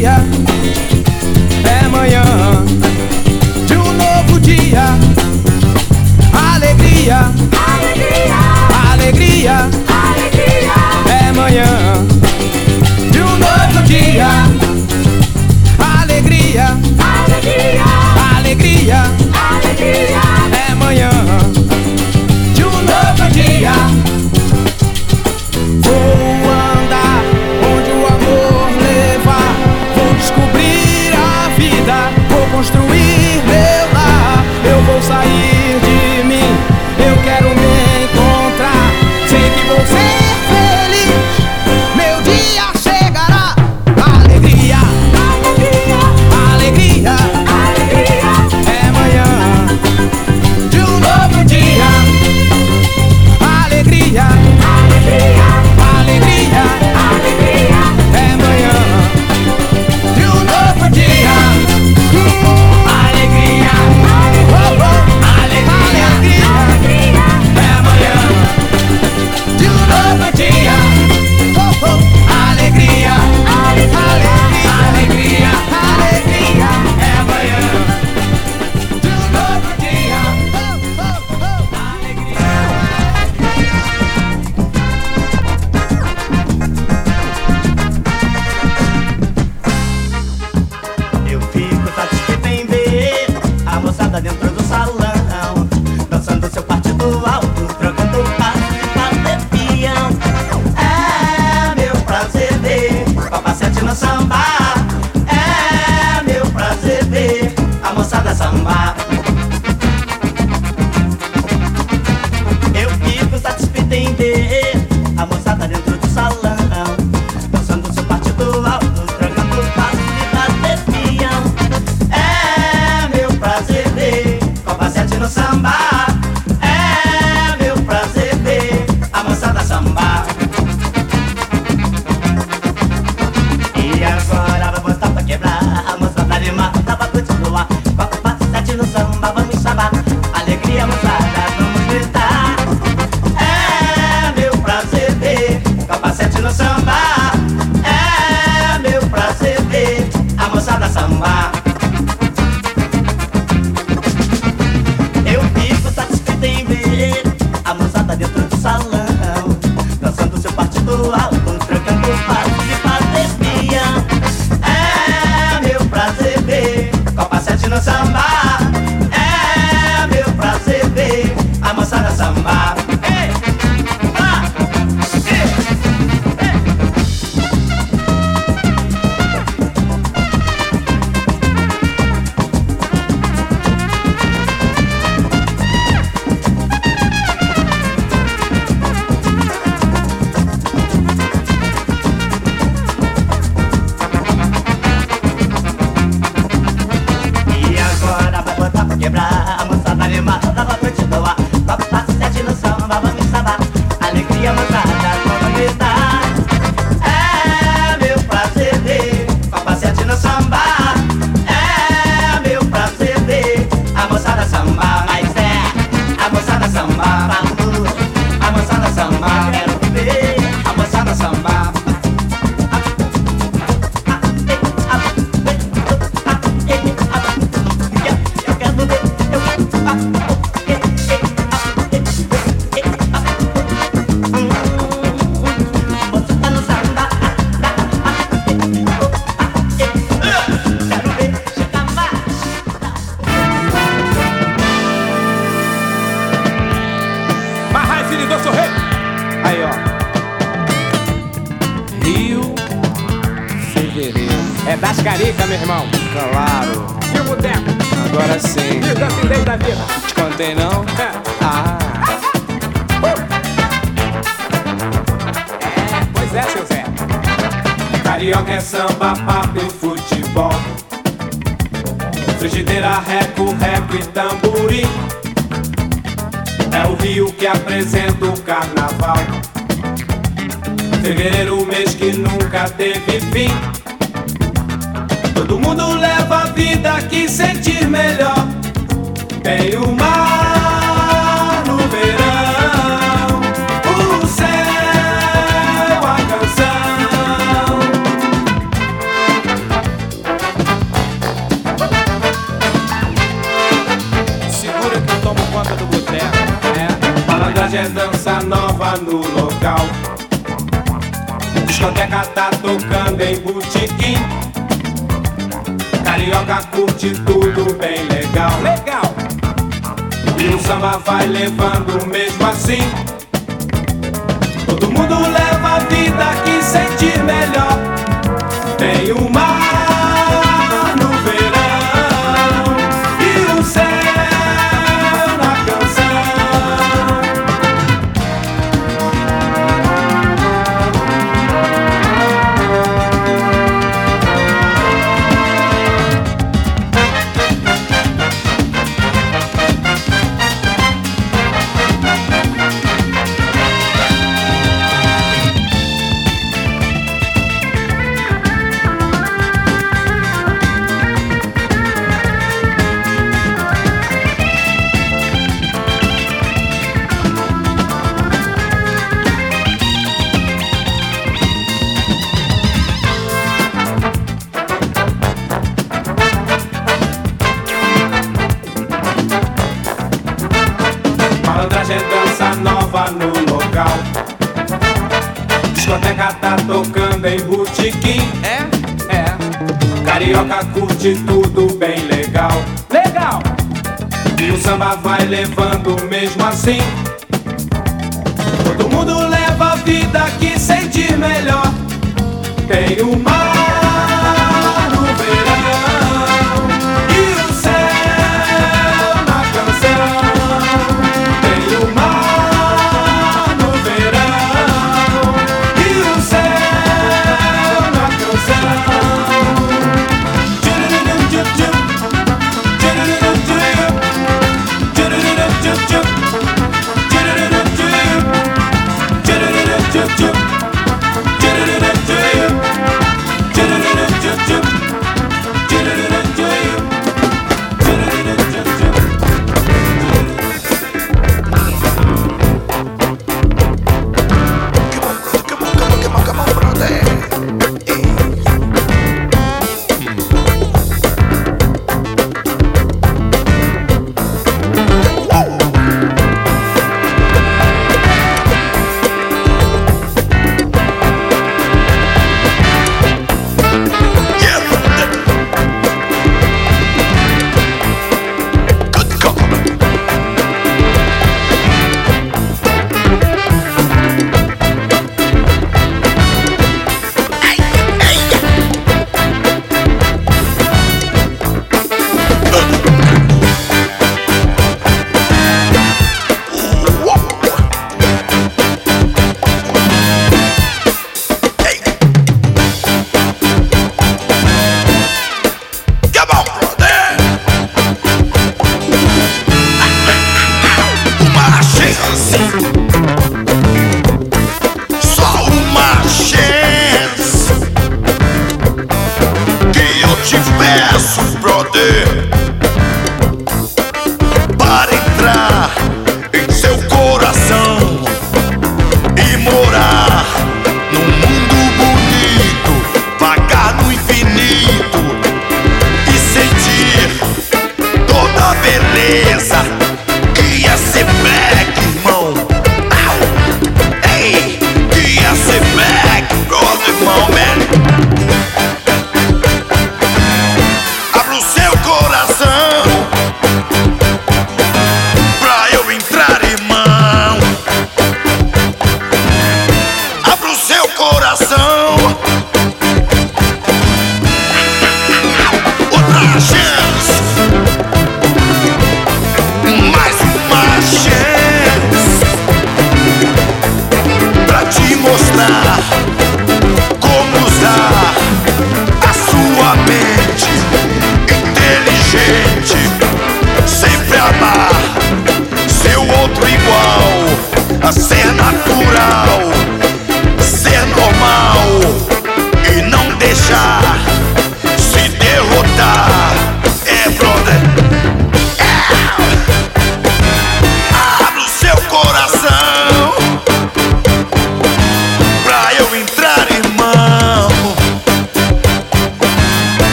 yeah. 好 Reco, reco e tamborim. É o Rio que apresenta o carnaval. Fevereiro, mês que nunca teve fim. Todo mundo leva a vida que sentir melhor. Tem o mar É, malandragem é dança nova no local. Discoteca tá tocando em botequim. Carioca curte tudo bem legal. Legal. E o samba vai levando mesmo assim. Todo mundo leva a vida que sentir melhor. Tem o nova no local. Discoteca tá tocando em botequim. É? É. Carioca curte tudo bem legal. Legal. E o samba vai levando mesmo assim. Todo mundo leva a vida que sentir melhor. Tem o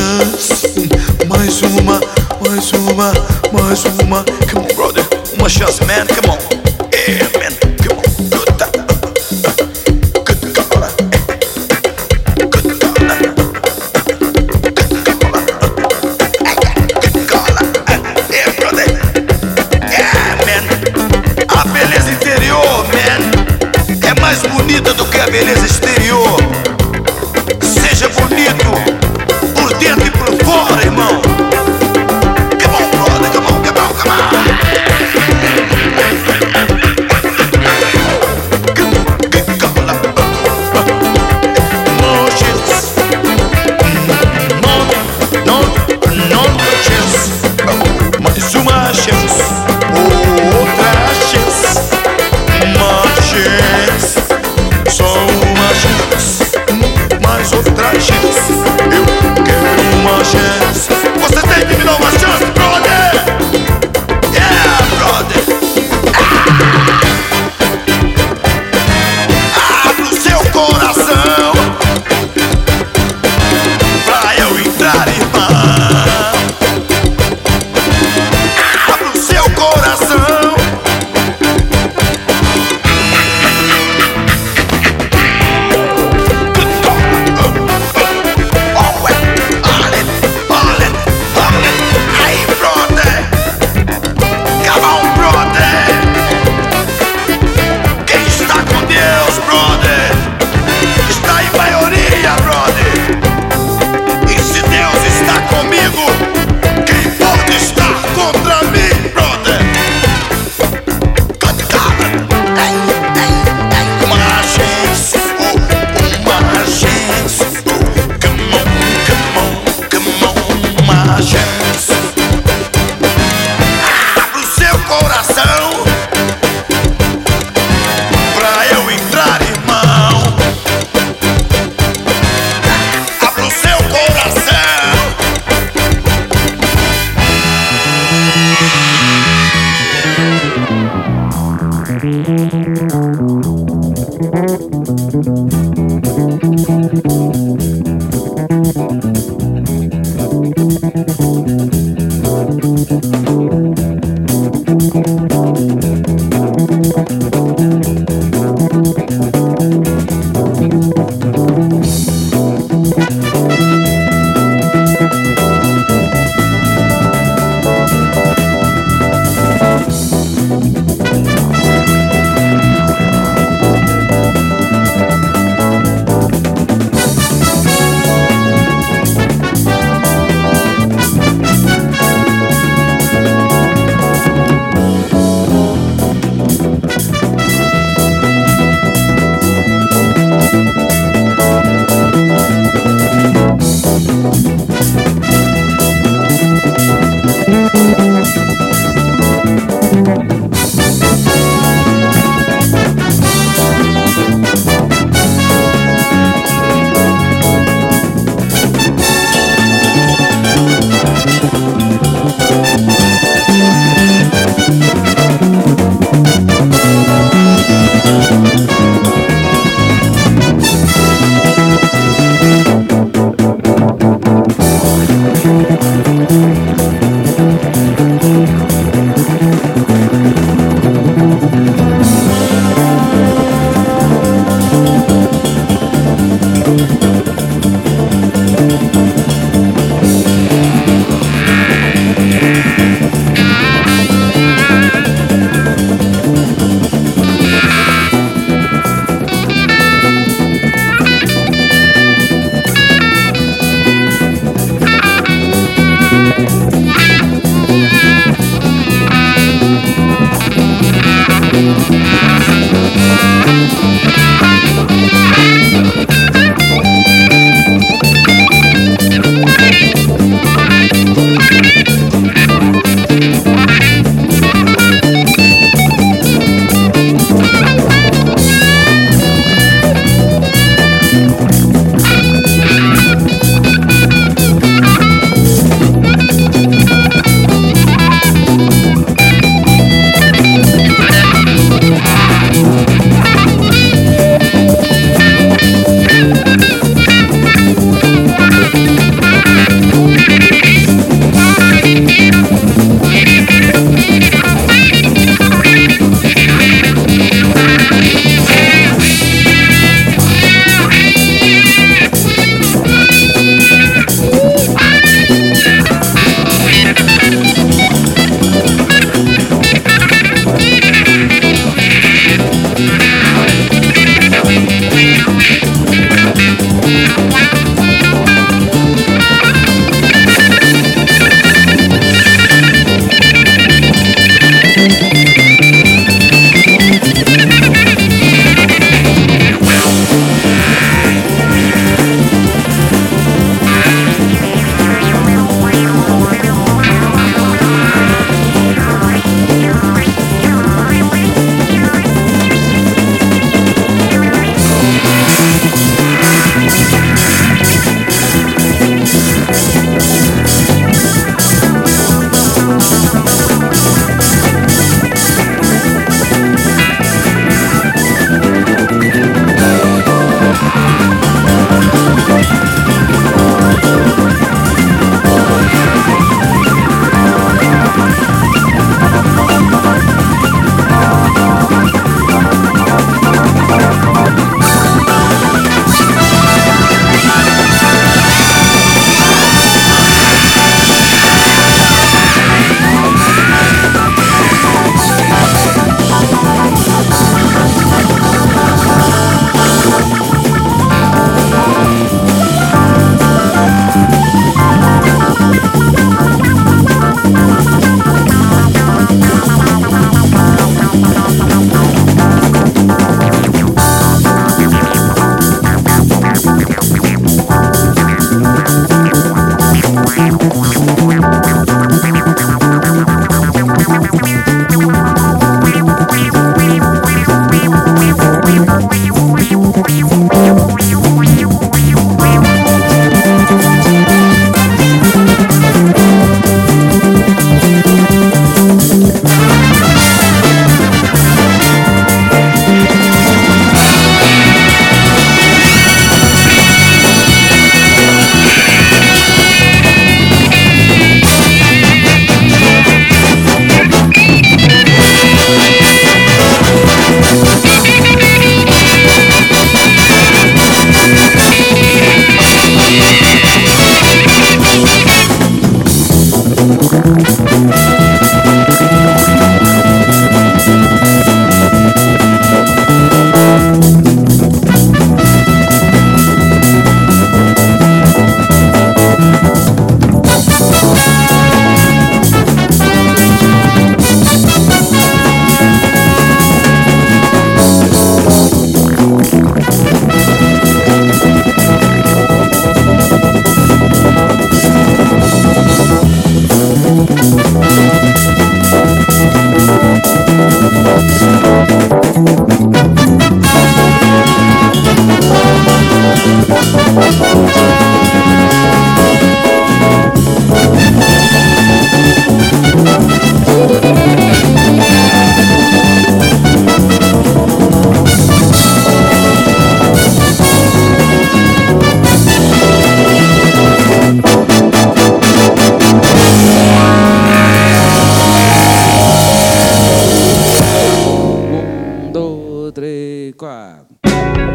chance. Mais uma, mais uma, mais uma. Come on brother, uma chance man, come on. Five.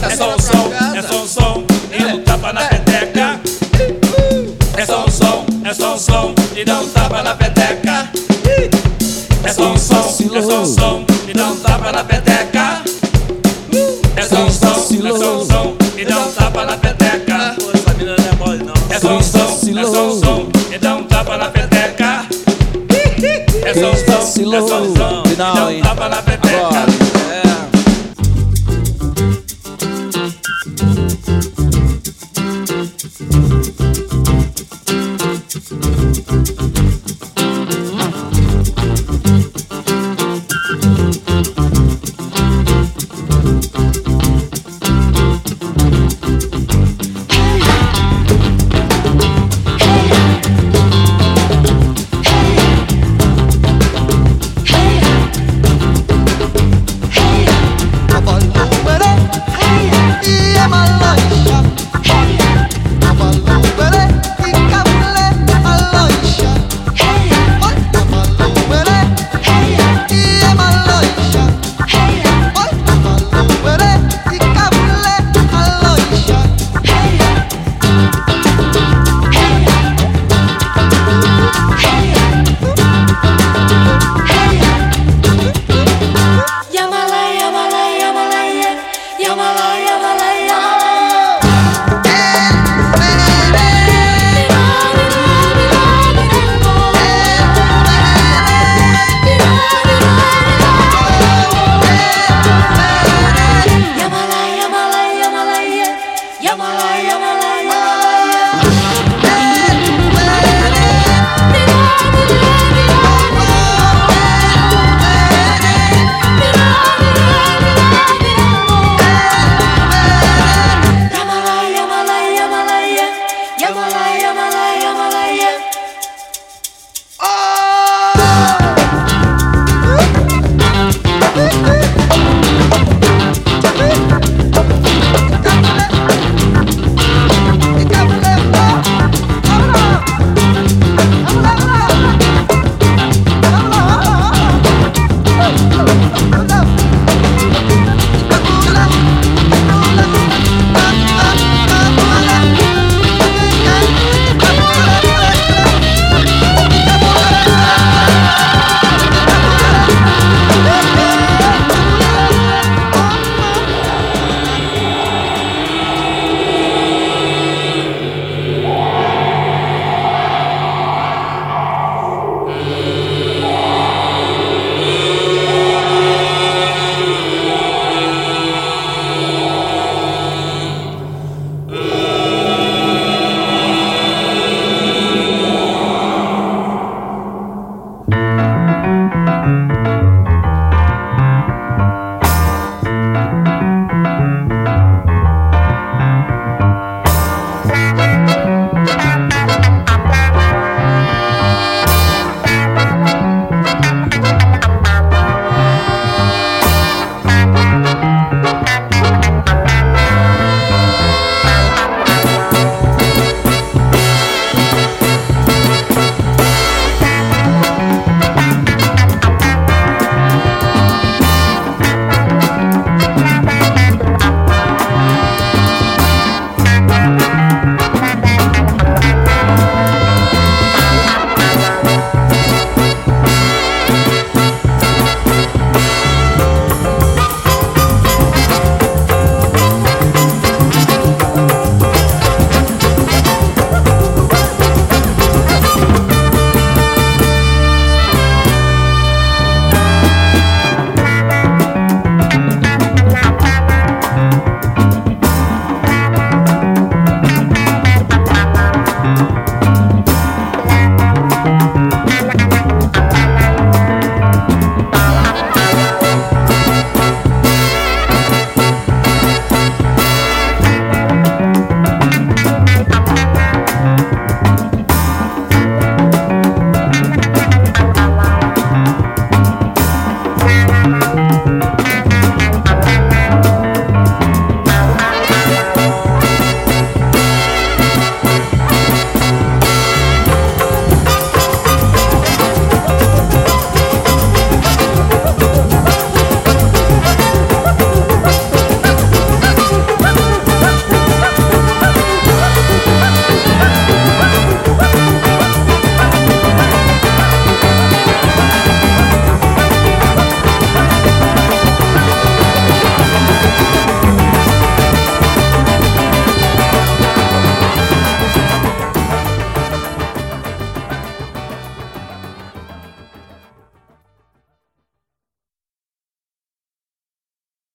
É só o som, é só o som e um tapa na peteca. É só o som, é só o som e dá um tapa na peteca. É só o som, é só o som e dá um tapa na peteca. É só o som, é só o som e dá um tapa na peteca. É só o som, é só o som e dá um tapa na peteca. É só o som, é só o som e dá um tapa na peteca.